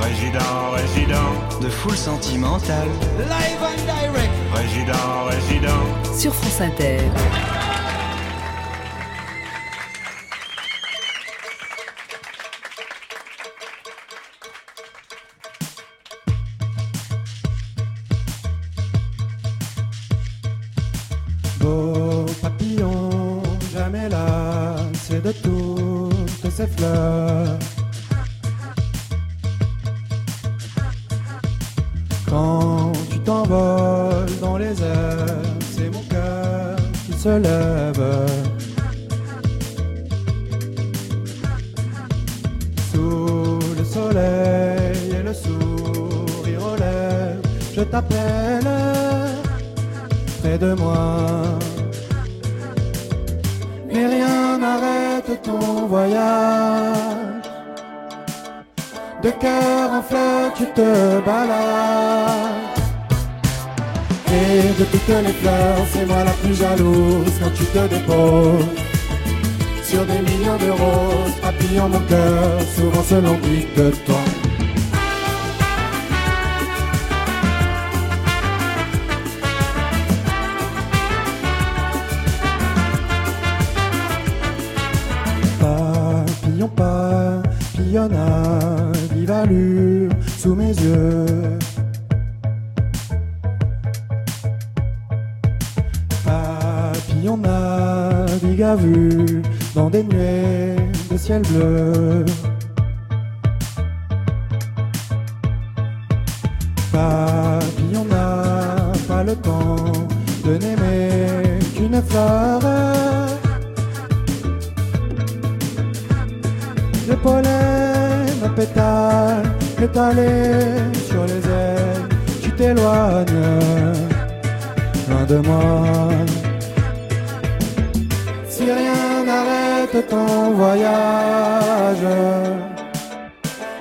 Résident, résident, de foule sentimentale. Live and direct. Résident, résident, sur France Inter. Beau papillon, jamais là, c'est de toutes fleurs. Quand tu t'envoles dans les airs, c'est mon cœur qui se lève. Sous le soleil et le sourire aux lèvres, je t'appelle près de moi. Mais rien n'arrête ton voyage. De cœur en fleurs, tu te balades. Et de toutes les fleurs, c'est moi la plus jalouse quand tu te déposes. Sur des millions de roses, papillon mon cœur, souvent se languit de toi. Sous mes yeux. Papillon navigue à vue dans des nuées de ciel bleu. Papillon n'a pas le temps de n'aimer qu'une fleur. Le pollen pétale étalé sur les ailes, tu t'éloignes loin de moi. Si rien n'arrête ton voyage,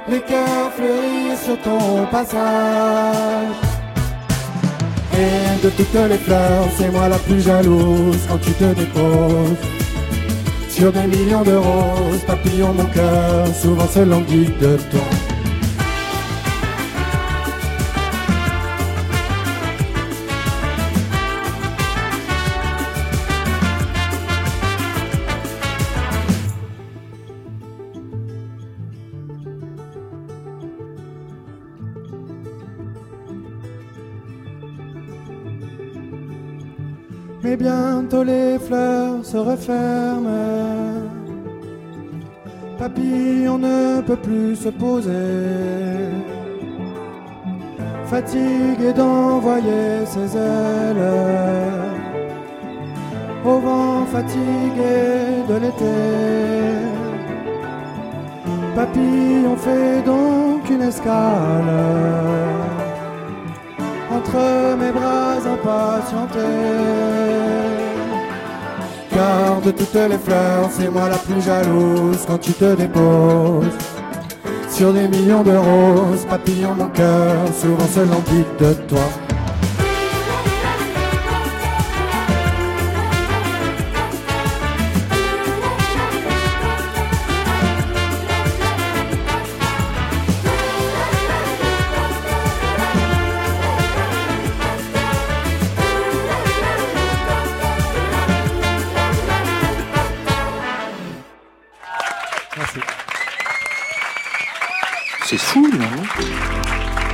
les cœurs fleurissent sur ton passage. Et de toutes les fleurs, c'est moi la plus jalouse quand tu te déposes. Sur des millions de roses, papillon mon cœur, souvent se languit de toi. Mais bientôt les fleurs se referment. Papillon ne peut plus se poser. Fatigué d'envoyer ses ailes. Au vent fatigué de l'été. Papillon fait donc une escale entre mes bras impatientés. Car de toutes les fleurs, c'est moi la plus jalouse quand tu te déposes. Sur des millions de roses, papillon mon cœur, souvent se languit de toi. C'est fou, non?